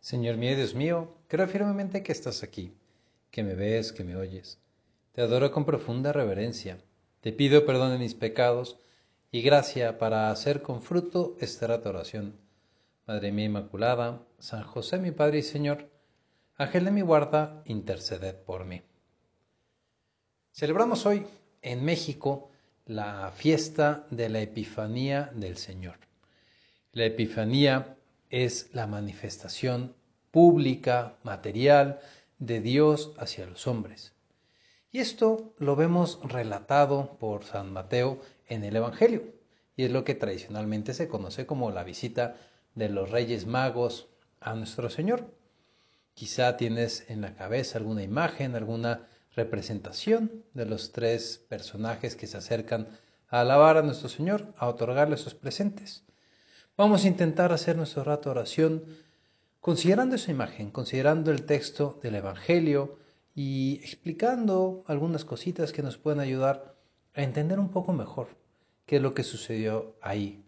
Señor mío Dios mío, creo firmemente que estás aquí, que me ves, que me oyes. Te adoro con profunda reverencia. Te pido perdón de mis pecados y gracia para hacer con fruto esta oración. Madre mía Inmaculada, San José mi Padre y Señor, Ángel de mi guarda, interceded por mí. Celebramos hoy en México la fiesta de la Epifanía del Señor. La Epifanía es la manifestación pública, material, de Dios hacia los hombres. Y esto lo vemos relatado por San Mateo en el Evangelio, y es lo que tradicionalmente se conoce como la visita de los Reyes Magos a nuestro Señor. Quizá tienes en la cabeza alguna imagen, alguna representación de los tres personajes que se acercan a alabar a nuestro Señor, a otorgarle sus presentes. Vamos a intentar hacer nuestro rato de oración considerando esa imagen, considerando el texto del Evangelio y explicando algunas cositas que nos pueden ayudar a entender un poco mejor qué es lo que sucedió ahí.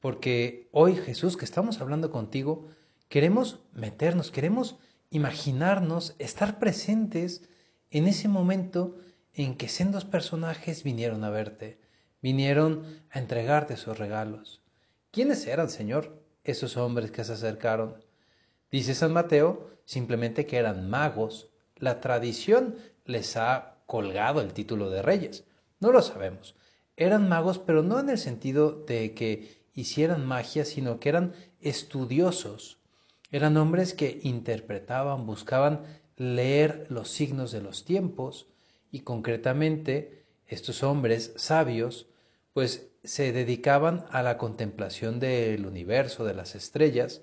Porque hoy Jesús, que estamos hablando contigo, queremos meternos, queremos imaginarnos, estar presentes en ese momento en que sendos personajes vinieron a verte, vinieron a entregarte sus regalos. ¿Quiénes eran, Señor, esos hombres que se acercaron? Dice San Mateo simplemente que eran magos. La tradición les ha colgado el título de reyes. No lo sabemos. Eran magos, pero no en el sentido de que hicieran magia, sino que eran estudiosos. Eran hombres que interpretaban, buscaban leer los signos de los tiempos y concretamente estos hombres sabios pues se dedicaban a la contemplación del universo, de las estrellas,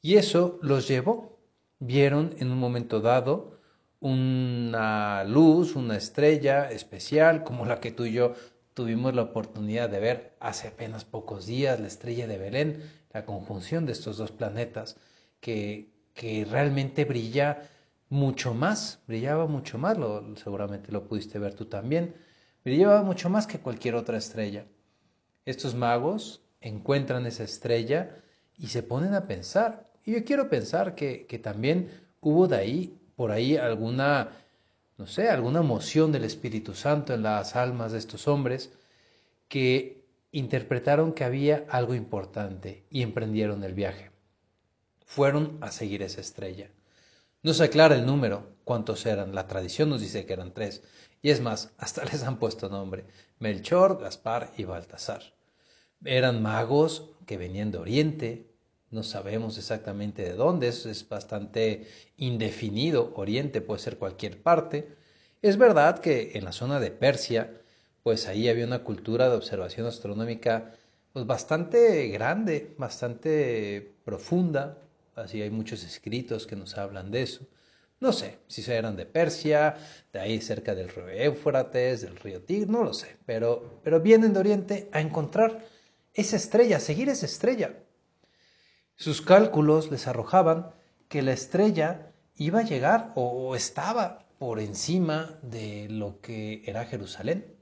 y eso los llevó. Vieron en un momento dado una luz, una estrella especial, como la que tú y yo tuvimos la oportunidad de ver hace apenas pocos días, la estrella de Belén, la conjunción de estos dos planetas, que, que realmente brilla mucho más, brillaba mucho más, lo, seguramente lo pudiste ver tú también, brillaba mucho más que cualquier otra estrella. Estos magos encuentran esa estrella y se ponen a pensar, y yo quiero pensar que, que también hubo de ahí, por ahí, alguna, no sé, alguna emoción del Espíritu Santo en las almas de estos hombres que interpretaron que había algo importante y emprendieron el viaje. Fueron a seguir esa estrella. No se aclara el número, cuántos eran. La tradición nos dice que eran tres. Y es más, hasta les han puesto nombre. Melchor, Gaspar y Baltasar. Eran magos que venían de Oriente, no sabemos exactamente de dónde, es, es bastante indefinido, Oriente puede ser cualquier parte. Es verdad que en la zona de Persia, pues ahí había una cultura de observación astronómica pues bastante grande, bastante profunda, así hay muchos escritos que nos hablan de eso. No sé si eran de Persia, de ahí cerca del río Éufrates, del río Tigre, no lo sé, pero, pero vienen de Oriente a encontrar esa estrella, a seguir esa estrella. Sus cálculos les arrojaban que la estrella iba a llegar o estaba por encima de lo que era Jerusalén.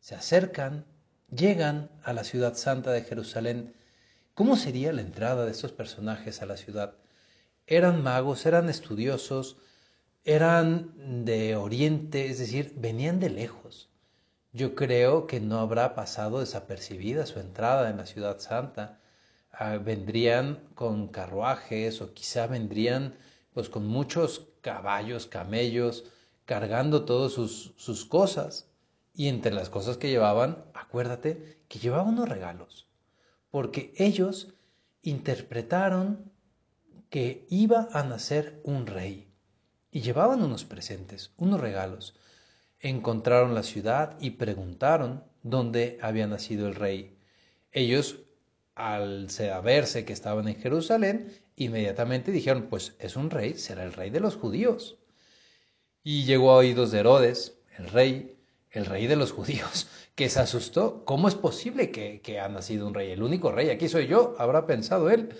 Se acercan, llegan a la ciudad santa de Jerusalén. ¿Cómo sería la entrada de estos personajes a la ciudad? Eran magos, eran estudiosos, eran de Oriente, es decir, venían de lejos. Yo creo que no habrá pasado desapercibida su entrada en la ciudad santa Ah, vendrían con carruajes o quizá vendrían pues con muchos caballos, camellos, cargando todas sus, sus cosas. Y entre las cosas que llevaban, acuérdate que llevaban unos regalos, porque ellos interpretaron que iba a nacer un rey y llevaban unos presentes, unos regalos. Encontraron la ciudad y preguntaron dónde había nacido el rey. Ellos al saberse que estaban en Jerusalén, inmediatamente dijeron, pues es un rey, será el rey de los judíos. Y llegó a oídos de Herodes, el rey, el rey de los judíos, que se asustó. ¿Cómo es posible que, que ha nacido un rey? El único rey, aquí soy yo, habrá pensado él.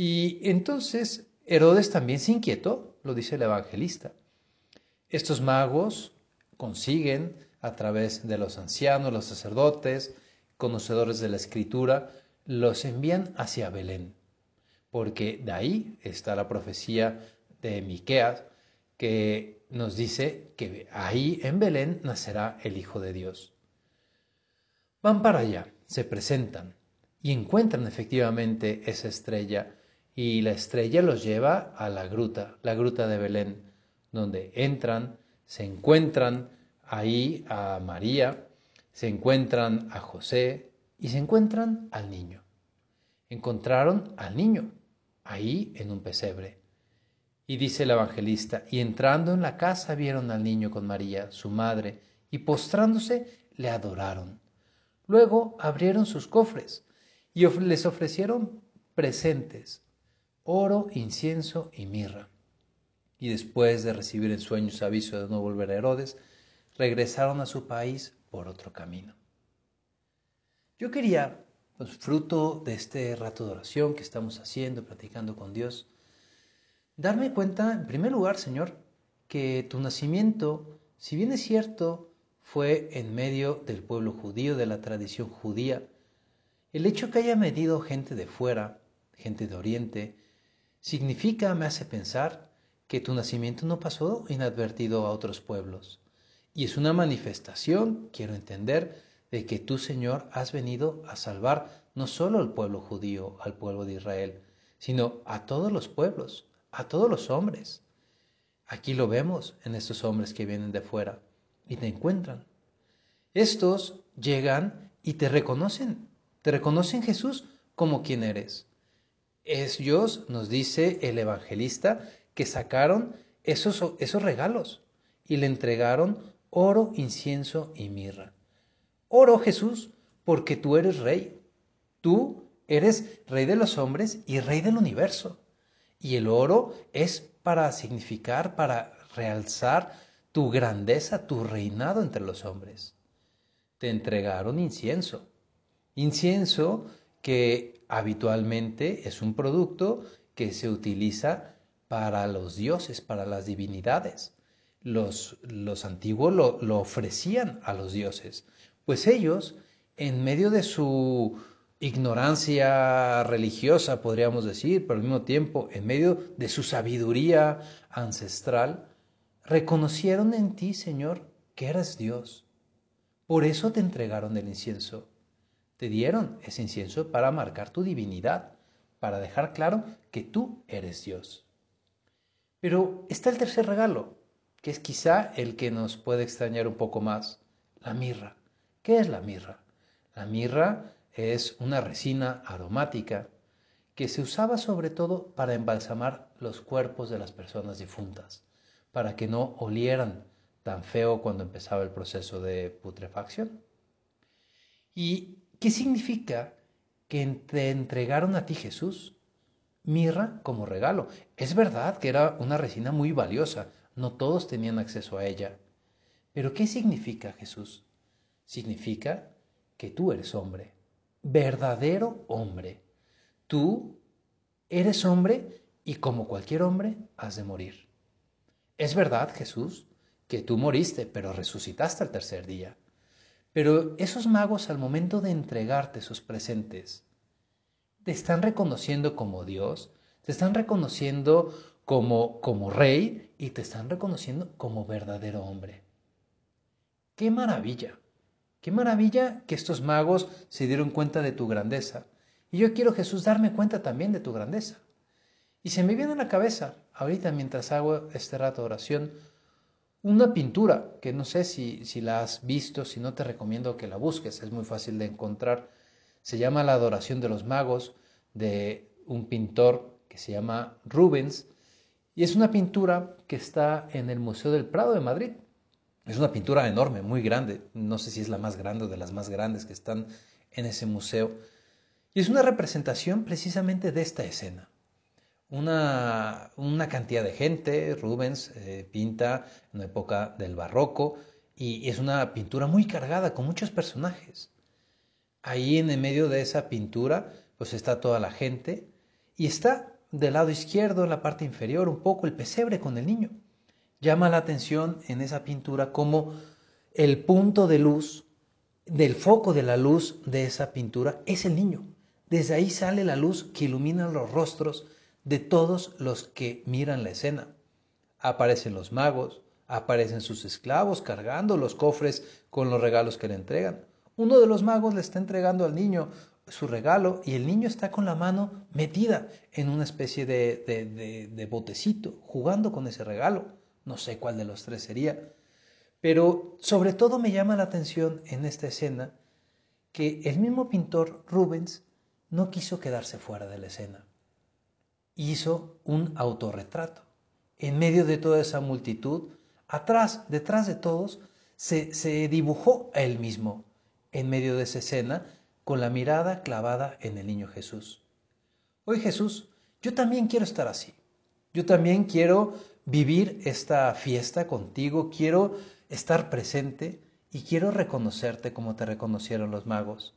Y entonces Herodes también se inquietó, lo dice el evangelista. Estos magos consiguen a través de los ancianos, los sacerdotes, conocedores de la escritura, los envían hacia Belén. porque de ahí está la profecía de Miqueas que nos dice que ahí en Belén nacerá el Hijo de Dios. Van para allá, se presentan y encuentran efectivamente esa estrella y la estrella los lleva a la gruta, la gruta de Belén, donde entran, se encuentran ahí a María, se encuentran a José y se encuentran al niño. Encontraron al niño ahí en un pesebre. Y dice el evangelista, y entrando en la casa vieron al niño con María, su madre, y postrándose le adoraron. Luego abrieron sus cofres y les ofrecieron presentes, oro, incienso y mirra. Y después de recibir en sueños aviso de no volver a Herodes, regresaron a su país por otro camino. Yo quería, pues, fruto de este rato de oración que estamos haciendo, platicando con Dios, darme cuenta, en primer lugar, Señor, que tu nacimiento, si bien es cierto, fue en medio del pueblo judío, de la tradición judía, el hecho que haya venido gente de fuera, gente de Oriente, significa, me hace pensar, que tu nacimiento no pasó inadvertido a otros pueblos. Y es una manifestación, quiero entender, de que tú, Señor, has venido a salvar no solo al pueblo judío, al pueblo de Israel, sino a todos los pueblos, a todos los hombres. Aquí lo vemos en estos hombres que vienen de fuera y te encuentran. Estos llegan y te reconocen, te reconocen Jesús como quien eres. Ellos, nos dice el evangelista, que sacaron esos, esos regalos y le entregaron oro, incienso y mirra. Oro Jesús, porque tú eres rey. Tú eres rey de los hombres y rey del universo. Y el oro es para significar, para realzar tu grandeza, tu reinado entre los hombres. Te entregaron incienso. Incienso que habitualmente es un producto que se utiliza para los dioses, para las divinidades. Los, los antiguos lo, lo ofrecían a los dioses, pues ellos, en medio de su ignorancia religiosa, podríamos decir, pero al mismo tiempo, en medio de su sabiduría ancestral, reconocieron en ti, Señor, que eras Dios. Por eso te entregaron el incienso. Te dieron ese incienso para marcar tu divinidad, para dejar claro que tú eres Dios. Pero está el tercer regalo, que es quizá el que nos puede extrañar un poco más, la mirra. ¿Qué es la mirra? La mirra es una resina aromática que se usaba sobre todo para embalsamar los cuerpos de las personas difuntas, para que no olieran tan feo cuando empezaba el proceso de putrefacción. ¿Y qué significa que te entregaron a ti Jesús? mirra como regalo. Es verdad que era una resina muy valiosa, no todos tenían acceso a ella. Pero ¿qué significa Jesús? Significa que tú eres hombre, verdadero hombre. Tú eres hombre y como cualquier hombre has de morir. Es verdad, Jesús, que tú moriste, pero resucitaste al tercer día. Pero esos magos al momento de entregarte sus presentes, te están reconociendo como Dios, te están reconociendo como, como rey y te están reconociendo como verdadero hombre. ¡Qué maravilla! ¡Qué maravilla que estos magos se dieron cuenta de tu grandeza! Y yo quiero, Jesús, darme cuenta también de tu grandeza. Y se me viene a la cabeza, ahorita mientras hago este rato de oración, una pintura que no sé si, si la has visto, si no te recomiendo que la busques, es muy fácil de encontrar se llama La Adoración de los Magos de un pintor que se llama Rubens y es una pintura que está en el Museo del Prado de Madrid. Es una pintura enorme, muy grande, no sé si es la más grande o de las más grandes que están en ese museo. Y es una representación precisamente de esta escena. Una, una cantidad de gente, Rubens eh, pinta en la época del barroco y es una pintura muy cargada con muchos personajes. Ahí en el medio de esa pintura, pues está toda la gente y está del lado izquierdo, en la parte inferior, un poco el pesebre con el niño. Llama la atención en esa pintura como el punto de luz, del foco de la luz de esa pintura es el niño. Desde ahí sale la luz que ilumina los rostros de todos los que miran la escena. Aparecen los magos, aparecen sus esclavos cargando los cofres con los regalos que le entregan. Uno de los magos le está entregando al niño su regalo y el niño está con la mano metida en una especie de, de, botecito, jugando con ese regalo. No sé cuál de los tres sería. Pero sobre todo me llama la atención en esta escena que el mismo pintor Rubens no quiso quedarse fuera de la escena. Hizo un autorretrato. En medio de toda esa multitud, atrás, detrás de todos, se, se dibujó a él mismo en medio de esa escena con la mirada clavada en el niño Jesús. Hoy Jesús, yo también quiero estar así. Yo también quiero vivir esta fiesta contigo, quiero estar presente y quiero reconocerte como te reconocieron los magos.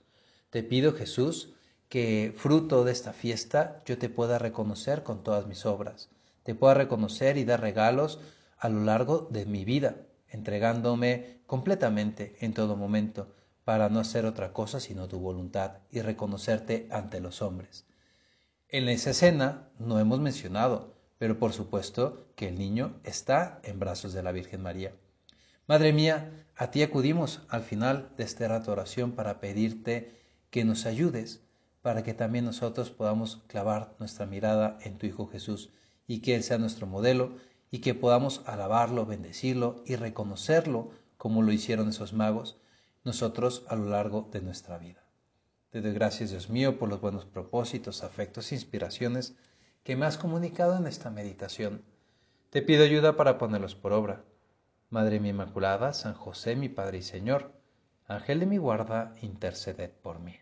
Te pido Jesús que fruto de esta fiesta yo te pueda reconocer con todas mis obras, te pueda reconocer y dar regalos a lo largo de mi vida, entregándome completamente en todo momento para no hacer otra cosa sino tu voluntad y reconocerte ante los hombres. En esa escena no hemos mencionado, pero por supuesto que el niño está en brazos de la Virgen María. Madre mía, a ti acudimos al final de este rato oración para pedirte que nos ayudes para que también nosotros podamos clavar nuestra mirada en tu Hijo Jesús y que Él sea nuestro modelo y que podamos alabarlo, bendecirlo y reconocerlo como lo hicieron esos magos nosotros a lo largo de nuestra vida. Te doy gracias, Dios mío, por los buenos propósitos, afectos e inspiraciones que me has comunicado en esta meditación. Te pido ayuda para ponerlos por obra. Madre mi Inmaculada, San José, mi Padre y Señor, Ángel de mi guarda, interceded por mí.